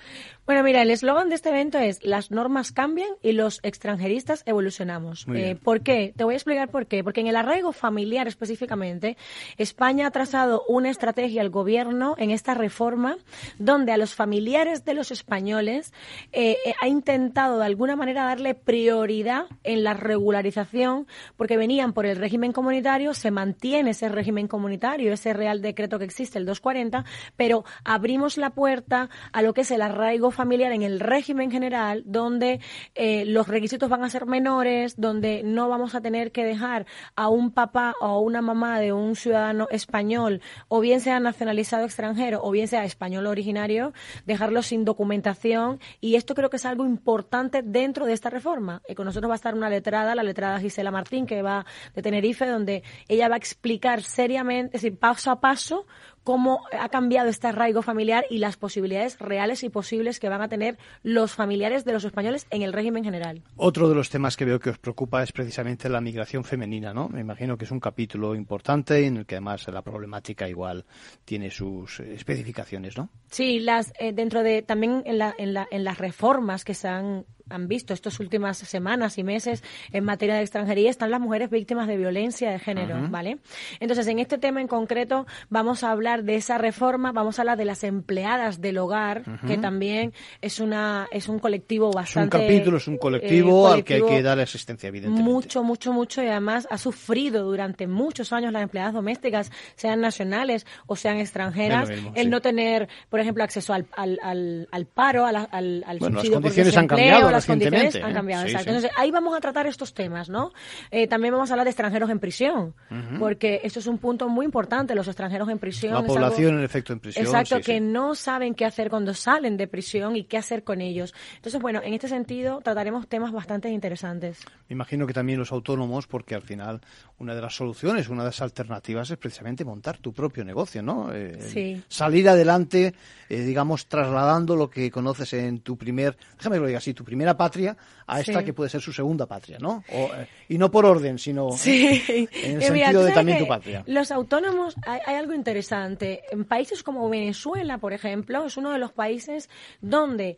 Bueno, mira, el eslogan de este evento es las normas cambian y los extranjeristas evolucionamos. Eh, ¿Por qué? Te voy a explicar por qué. Porque en el arraigo familiar específicamente, España ha trazado una estrategia al gobierno en esta reforma donde a los familiares de los españoles eh, eh, ha intentado de alguna manera darle prioridad en la regularización porque venían por el régimen comunitario, se mantiene ese régimen comunitario, ese real decreto que existe, el 240, pero abrimos la puerta a lo que es el arraigo familiar en el régimen general, donde eh, los requisitos van a ser menores, donde no vamos a tener que dejar a un papá o a una mamá de un ciudadano español, o bien sea nacionalizado extranjero, o bien sea español originario, dejarlo sin documentación. Y esto creo que es algo importante dentro de esta reforma. Y con nosotros va a estar una letrada, la letrada Gisela Martín, que va de Tenerife donde ella va a explicar seriamente, es decir, paso a paso, cómo ha cambiado este arraigo familiar y las posibilidades reales y posibles que van a tener los familiares de los españoles en el régimen general. Otro de los temas que veo que os preocupa es precisamente la migración femenina, ¿no? Me imagino que es un capítulo importante en el que además la problemática igual tiene sus especificaciones, ¿no? Sí, las eh, dentro de también en, la, en, la, en las reformas que se han han visto estas últimas semanas y meses en materia de extranjería están las mujeres víctimas de violencia de género, ¿vale? Entonces, en este tema en concreto vamos a hablar de esa reforma, vamos a hablar de las empleadas del hogar, que también es una es un colectivo bastante Es un capítulo, es un colectivo, al que hay que dar asistencia evidentemente. Mucho, mucho, mucho y además ha sufrido durante muchos años las empleadas domésticas, sean nacionales o sean extranjeras, el no tener, por ejemplo, acceso al, al, al, paro, al, al, al bueno, las condiciones han cambiado las condiciones han cambiado, Entonces, ahí vamos a tratar estos temas, ¿no? Eh, también vamos a hablar de extranjeros en prisión, porque esto es un punto muy importante, los extranjeros en prisión. La población, en efecto, en prisión. Exacto, que no saben qué hacer cuando salen de prisión y qué hacer con ellos. Entonces, bueno, en este sentido trataremos temas bastante interesantes. Me imagino que también los autónomos, porque al final una de las soluciones, una de las alternativas es precisamente montar tu propio negocio, ¿no? Eh, sí. Salir adelante, eh, digamos, trasladando lo que conoces en tu primer, déjame que lo diga así, tu primera patria a esta que puede ser su segunda patria, ¿no? Eh, y no por orden, sino en el sentido de también tu patria. Los autónomos, hay, algo interesante. En países como Venezuela, por ejemplo, es uno de los países donde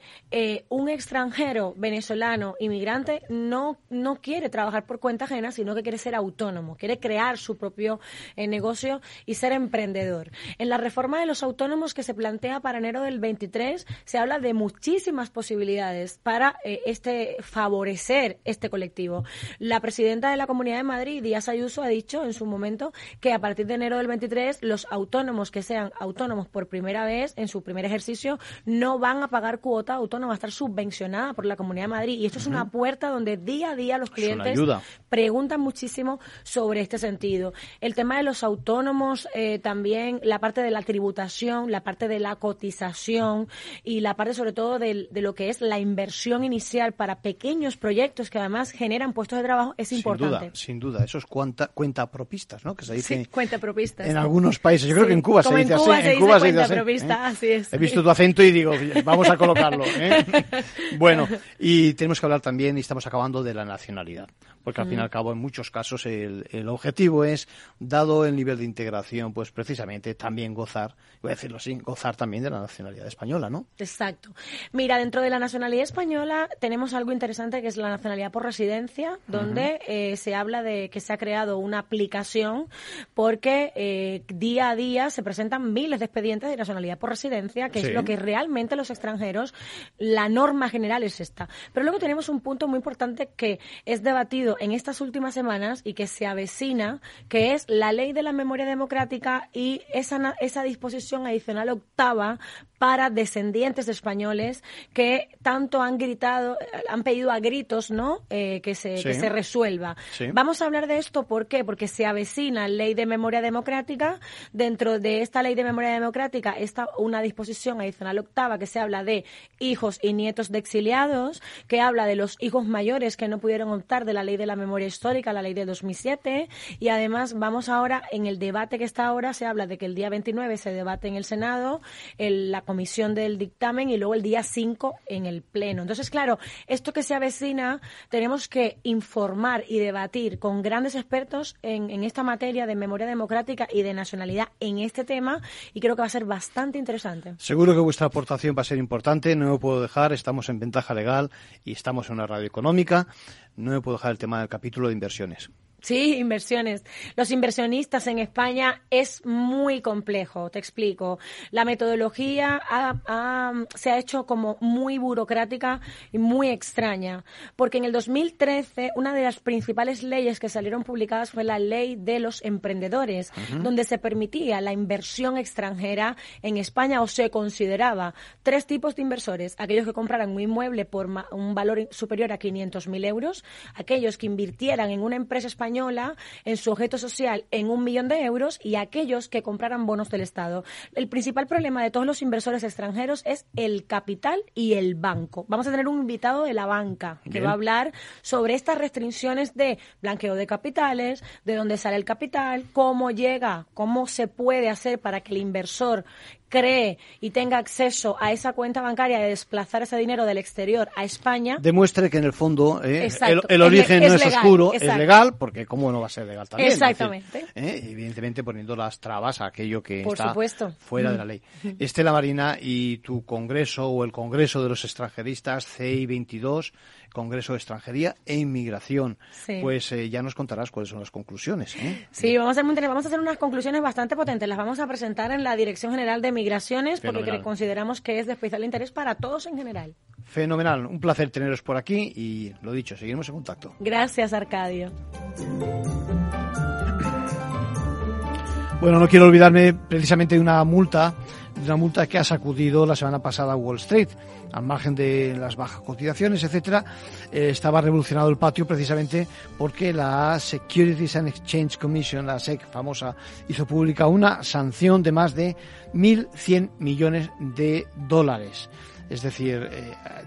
un extranjero venezolano inmigrante no, no quiere trabajar por cuenta ajena, sino que quiere ser autónomo quiere crear su propio eh, negocio y ser emprendedor. En la reforma de los autónomos que se plantea para enero del 23 se habla de muchísimas posibilidades para eh, este favorecer este colectivo. La presidenta de la Comunidad de Madrid, Díaz Ayuso, ha dicho en su momento que a partir de enero del 23 los autónomos que sean autónomos por primera vez en su primer ejercicio no van a pagar cuota autónoma, va a estar subvencionada por la Comunidad de Madrid. Y esto es una puerta donde día a día los clientes preguntan muchísimo sobre este sentido. El tema de los autónomos, eh, también la parte de la tributación, la parte de la cotización y la parte sobre todo de, lo que es la inversión inicial para pequeños proyectos que además generan puestos de trabajo es importante. Sin duda, sin duda. Esos cuenta, cuenta propistas, ¿no? Que se dice cuenta propistas. en algunos países. Yo creo que en Cuba se dice así. en Cuba se dice así. ¿eh? así es. He visto tu acento y digo, vamos a colocarlo. ¿eh? bueno, y tenemos que hablar también, y estamos acabando, de la nacionalidad. Porque al fin y al cabo, en muchos casos, el, el objetivo es, dado el nivel de integración, pues precisamente también gozar, voy a decirlo así, gozar también de la nacionalidad española, ¿no? Exacto. Mira, dentro de la nacionalidad española tenemos algo interesante que es la nacionalidad por residencia, donde eh, se habla de que se ha creado una aplicación porque día a día se presentan miles de expedientes de nacionalidad por residencia, que es lo que realmente los extranjeros, la norma general es esta. Pero luego tenemos un punto muy importante que es debatido en estas últimas semanas y que se avecina que es la ley de la memoria democrática y esa, esa disposición adicional octava para descendientes de españoles que tanto han gritado, han pedido a gritos, ¿no? Eh, que, se, se resuelva. Vamos a hablar de esto, ¿por qué? Porque se avecina ley de memoria democrática dentro de esta ley de memoria democrática está una disposición adicional octava que se habla de hijos y nietos de exiliados, que habla de los hijos mayores que no pudieron optar de la ley de la memoria histórica, la ley de 2007, y además vamos ahora en el debate que está ahora, se habla de que el día 29 se debate en el Senado, en la comisión del dictamen y luego el día 5 en el Pleno. Entonces, claro, esto que se avecina, tenemos que informar y debatir con grandes expertos en, en esta materia de memoria democrática y de nacionalidad en este tema y creo que va a ser bastante interesante. Seguro que vuestra aportación va a ser importante, no me puedo dejar, estamos en ventaja legal y estamos en una radio económica, no me puedo dejar el tema del capítulo de inversiones. Sí, inversiones. Los inversionistas en España es muy complejo, te explico. La metodología se ha hecho como muy burocrática y muy extraña, porque en el 2013 una de las principales leyes que salieron publicadas fue la ley de los emprendedores, donde se permitía la inversión extranjera en España o se consideraba tres tipos de inversores, aquellos que compraran un inmueble por un valor superior a 500.000 euros, aquellos que invirtieran en una empresa española en su objeto social en un millón de euros y aquellos que compraran bonos del Estado. El principal problema de todos los inversores extranjeros es el capital y el banco. Vamos a tener un invitado de la banca que va a hablar sobre estas restricciones de blanqueo de capitales, de dónde sale el capital, cómo llega, cómo se puede hacer para que el inversor cree y tenga acceso a esa cuenta bancaria de desplazar ese dinero del exterior a España. Demuestre que en el fondo eh, el, origen no es oscuro, es legal, porque cómo no va a ser legal también. Exactamente. Eh, evidentemente poniendo las trabas a aquello que está fuera de la ley. Estela Marina y tu congreso o el congreso de los extranjeristas CI 22 Congreso de Extranjería e Inmigración. Pues eh, ya nos contarás cuáles son las conclusiones. ¿eh? Sí, vamos a, hacer, vamos a hacer unas conclusiones bastante potentes. Las vamos a presentar en la Dirección General de Migraciones porque consideramos que es de especial interés para todos en general. Fenomenal, un placer teneros por aquí y lo dicho, seguimos en contacto. Gracias, Arcadio. Bueno, no quiero olvidarme precisamente de una multa, una multa que ha sacudido la semana pasada Wall Street. Al margen de las bajas cotizaciones, etcétera, eh, estaba revolucionado el patio precisamente porque la Securities and Exchange Commission, la SEC famosa, hizo pública una sanción de más de 1.100 millones de dólares es decir,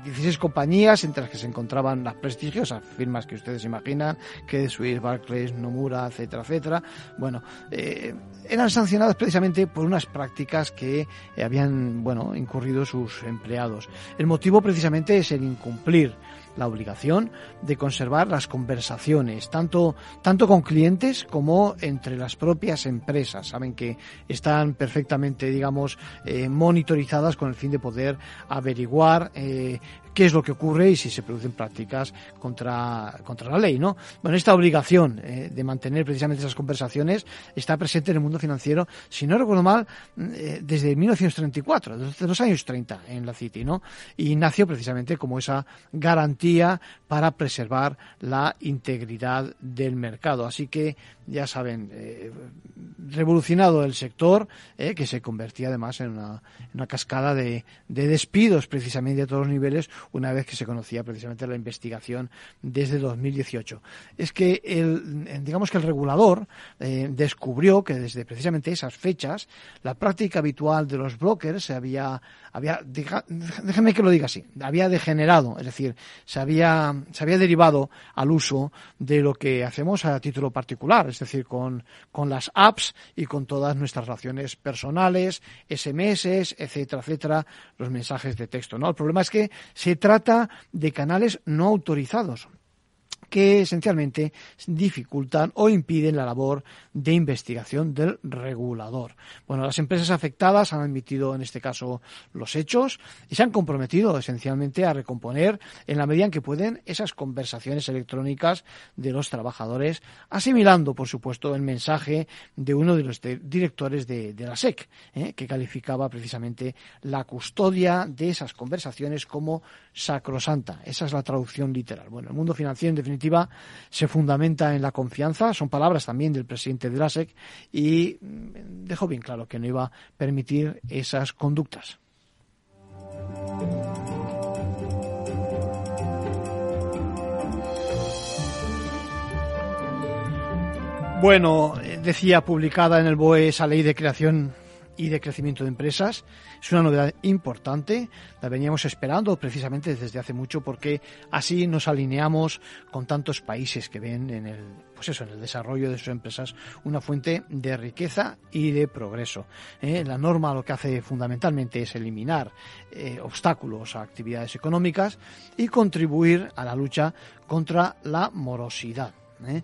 16 eh, compañías entre las que se encontraban las prestigiosas firmas que ustedes imaginan, que Swiss, Barclays, Nomura, etcétera, etcétera. Bueno, eh, eran sancionadas precisamente por unas prácticas que habían, bueno, incurrido sus empleados. El motivo precisamente es el incumplir la obligación de conservar las conversaciones, tanto, tanto con clientes como entre las propias empresas. Saben que están perfectamente, digamos, eh, monitorizadas con el fin de poder averiguar eh, qué es lo que ocurre y si se producen prácticas contra, contra la ley, ¿no? Bueno, esta obligación eh, de mantener precisamente esas conversaciones está presente en el mundo financiero, si no recuerdo mal, eh, desde 1934, desde los años 30 en la City, ¿no? Y nació precisamente como esa garantía para preservar la integridad del mercado. Así que, ya saben, eh, revolucionado el sector, que se convertía además en una, en una cascada de, de despidos precisamente a todos los niveles, una vez que se conocía precisamente la investigación desde 2018. Es que el, digamos que el regulador eh, descubrió que desde precisamente esas fechas la práctica habitual de los brokers se había, había déjeme que lo diga así, había degenerado, es decir, se había, se había derivado al uso de lo que hacemos a título particular, es decir, con, con las apps y con todas nuestras relaciones personales, SMS, etcétera, etcétera, los mensajes de texto. ¿no? El problema es que se trata de canales no autorizados que esencialmente dificultan o impiden la labor de investigación del regulador. Bueno, las empresas afectadas han admitido en este caso los hechos y se han comprometido esencialmente a recomponer en la medida en que pueden esas conversaciones electrónicas de los trabajadores, asimilando, por supuesto, el mensaje de uno de los directores de, la SEC, ¿eh? que calificaba precisamente la custodia de esas conversaciones como sacrosanta. Esa es la traducción literal. Bueno, el mundo financiero, en definitiva, se fundamenta en la confianza, son palabras también del presidente de la SEC, y mm, dejó bien claro que no iba a permitir esas conductas. Bueno, eh, decía publicada en el BOE esa ley de creación y de crecimiento de empresas. Es una novedad importante, la veníamos esperando precisamente desde hace mucho porque así nos alineamos con tantos países que ven en el, pues eso, en el desarrollo de sus empresas una fuente de riqueza y de progreso. ¿eh? La norma lo que hace fundamentalmente es eliminar eh, obstáculos a actividades económicas y contribuir a la lucha contra la morosidad. ¿eh?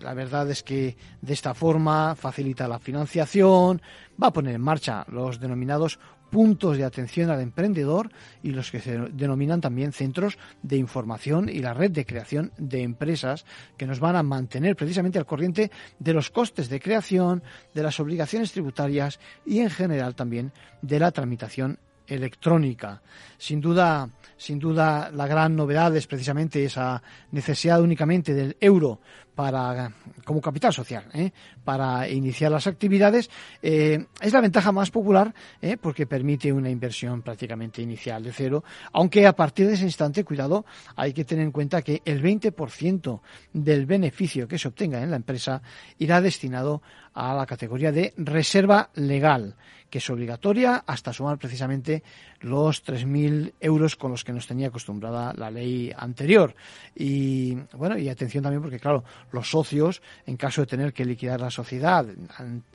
La verdad es que de esta forma facilita la financiación, va a poner en marcha los denominados puntos de atención al emprendedor y los que se denominan también centros de información y la red de creación de empresas que nos van a mantener precisamente al corriente de los costes de creación, de las obligaciones tributarias y en general también de la tramitación electrónica. Sin duda, sin duda, la gran novedad es precisamente esa necesidad únicamente del euro para como capital social ¿eh? para iniciar las actividades eh, es la ventaja más popular ¿eh? porque permite una inversión prácticamente inicial de cero aunque a partir de ese instante cuidado hay que tener en cuenta que el 20% del beneficio que se obtenga en la empresa irá destinado a la categoría de reserva legal que es obligatoria hasta sumar precisamente los 3.000 euros con los que nos tenía acostumbrada la ley anterior. Y bueno, y atención también porque, claro, los socios, en caso de tener que liquidar la sociedad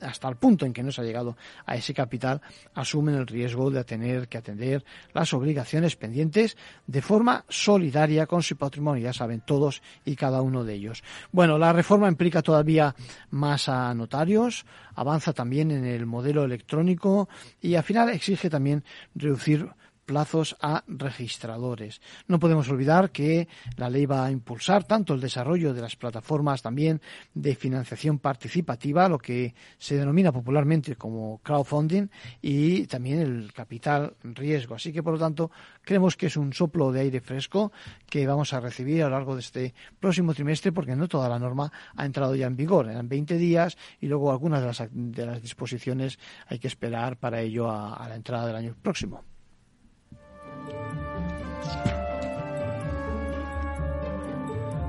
hasta el punto en que no se ha llegado a ese capital, asumen el riesgo de tener que atender las obligaciones pendientes de forma solidaria con su patrimonio, ya saben, todos y cada uno de ellos. Bueno, la reforma implica todavía más a notarios, avanza también en el modelo electrónico y al final exige también reducir plazos a registradores. No podemos olvidar que la ley va a impulsar tanto el desarrollo de las plataformas también de financiación participativa, lo que se denomina popularmente como crowdfunding, y también el capital riesgo. Así que, por lo tanto, creemos que es un soplo de aire fresco que vamos a recibir a lo largo de este próximo trimestre, porque no toda la norma ha entrado ya en vigor. Eran 20 días y luego algunas de las, disposiciones hay que esperar para ello a la entrada del año próximo.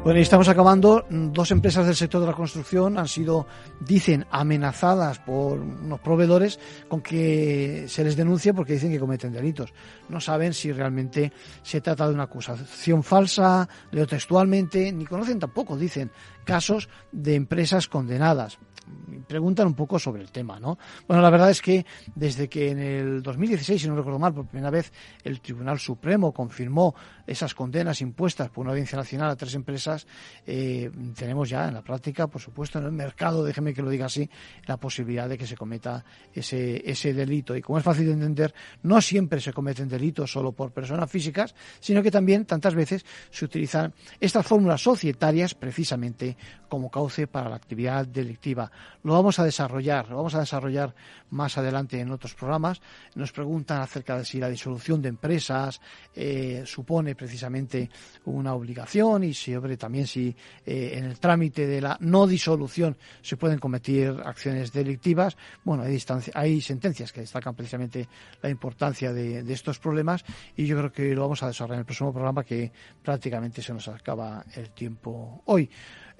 Bueno, y estamos acabando. Dos empresas del sector de la construcción han sido, dicen, amenazadas por unos proveedores con que se les denuncie porque dicen que cometen delitos. No saben si realmente se trata de una acusación falsa, leo textualmente, ni conocen tampoco, dicen, casos de empresas condenadas preguntan un poco sobre el tema, ¿no? Bueno, la verdad es que desde que en el 2016, si no recuerdo mal, por primera vez el Tribunal Supremo confirmó esas condenas impuestas por una audiencia nacional a tres empresas, eh, tenemos ya en la práctica, por supuesto, en el mercado, déjeme que lo diga así, la posibilidad de que se cometa ese, ese delito. Y como es fácil de entender, no siempre se cometen delitos solo por personas físicas, sino que también tantas veces se utilizan estas fórmulas societarias precisamente como cauce para la actividad delictiva. Lo vamos a desarrollar, lo vamos a desarrollar más adelante en otros programas. Nos preguntan acerca de si la disolución de empresas eh, supone precisamente una obligación y sobre también si eh, en el trámite de la no disolución se pueden cometer acciones delictivas. Bueno, hay, hay sentencias que destacan precisamente la importancia de estos problemas y yo creo que lo vamos a desarrollar en el próximo programa que prácticamente se nos acaba el tiempo hoy.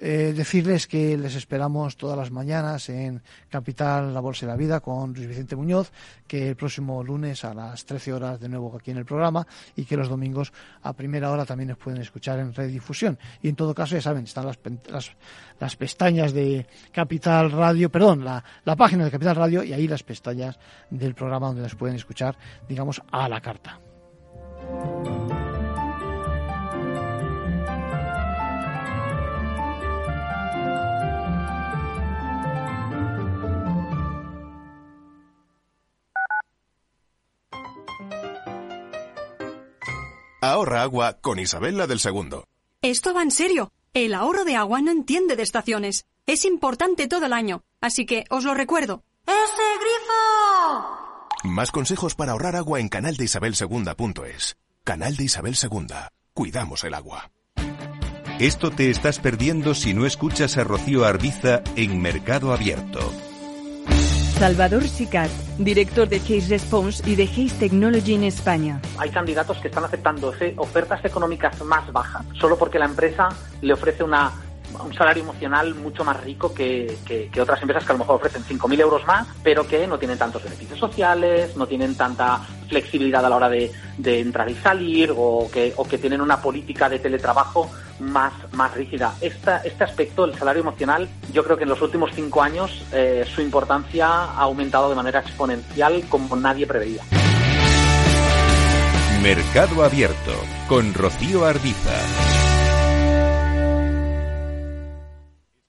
Eh, decirles que les esperamos todas las mañanas en Capital La Bolsa y la Vida con Luis Vicente Muñoz, que el próximo lunes a las 13 horas de nuevo aquí en el programa y que los domingos a primera hora también nos pueden escuchar en redifusión. Y en todo caso, ya saben, están las, las, las pestañas de Capital Radio, perdón, la, la página de Capital Radio y ahí las pestañas del programa donde nos pueden escuchar, digamos, a la carta. Ahorra agua con Isabel del Segundo. Esto va en serio. El ahorro de agua no entiende de estaciones. Es importante todo el año. Así que os lo recuerdo. ¡Ese grifo! Más consejos para ahorrar agua en canaldeisabelsegunda.es. Canal de Isabel Segunda. Cuidamos el agua. Esto te estás perdiendo si no escuchas a Rocío Arbiza en Mercado Abierto. Salvador Sicat, director de Case Response y de Case Technology en España. Hay candidatos que están aceptando ofertas económicas más bajas solo porque la empresa le ofrece una un salario emocional mucho más rico que, que, otras empresas que a lo mejor ofrecen 5.000 euros más, pero que no tienen tantos beneficios sociales, no tienen tanta flexibilidad a la hora de, de entrar y salir o que, o que tienen una política de teletrabajo más, más rígida. Esta, este aspecto, el salario emocional, yo creo que en los últimos cinco años eh, su importancia ha aumentado de manera exponencial como nadie preveía. Mercado Abierto con Rocío Ardiza.